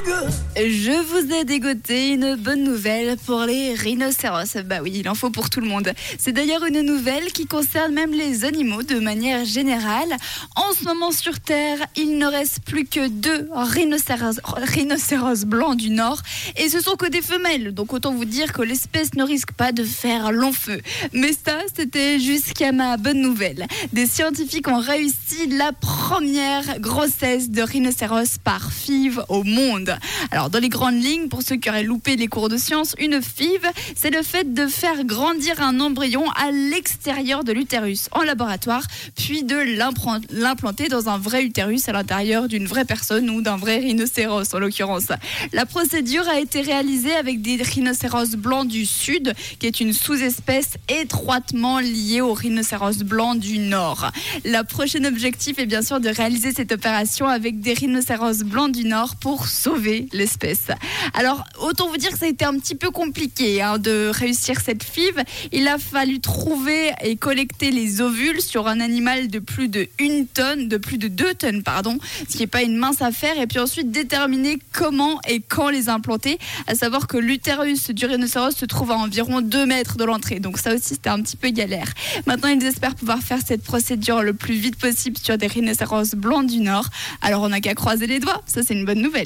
nigga. Je vous ai dégoté une bonne nouvelle pour les rhinocéros. Bah oui, il en faut pour tout le monde. C'est d'ailleurs une nouvelle qui concerne même les animaux de manière générale. En ce moment sur Terre, il ne reste plus que deux rhinocéros, blancs du Nord et ce sont que des femelles. Donc autant vous dire que l'espèce ne risque pas de faire long feu. Mais ça, c'était jusqu'à ma bonne nouvelle. Des scientifiques ont réussi la première grossesse de rhinocéros par FIV au monde. Alors, dans les grandes lignes, pour ceux qui auraient loupé les cours de sciences, une FIV, c'est le fait de faire grandir un embryon à l'extérieur de l'utérus en laboratoire, puis de l'implanter dans un vrai utérus à l'intérieur d'une vraie personne ou d'un vrai rhinocéros en l'occurrence. La procédure a été réalisée avec des rhinocéros blancs du sud, qui est une sous-espèce étroitement liée aux rhinocéros blancs du nord. La prochaine objectif est bien sûr de réaliser cette opération avec des rhinocéros blancs du nord pour sauver Alors, autant vous dire que ça a été un petit peu compliqué hein, de réussir cette FIV. Il a fallu trouver et collecter les ovules sur un animal de plus de une tonne, de plus de deux tonnes, pardon, ce qui n'est pas une mince affaire. Et puis ensuite déterminer comment et quand les implanter. À savoir que l'utérus du rhinocéros se trouve à environ 2 mètres de l'entrée. Donc ça aussi, c'était un petit peu galère. Maintenant, ils espèrent pouvoir faire cette procédure le plus vite possible sur des rhinocéros blancs du Nord. Alors on n'a qu'à croiser les doigts. Ça, c'est une bonne nouvelle.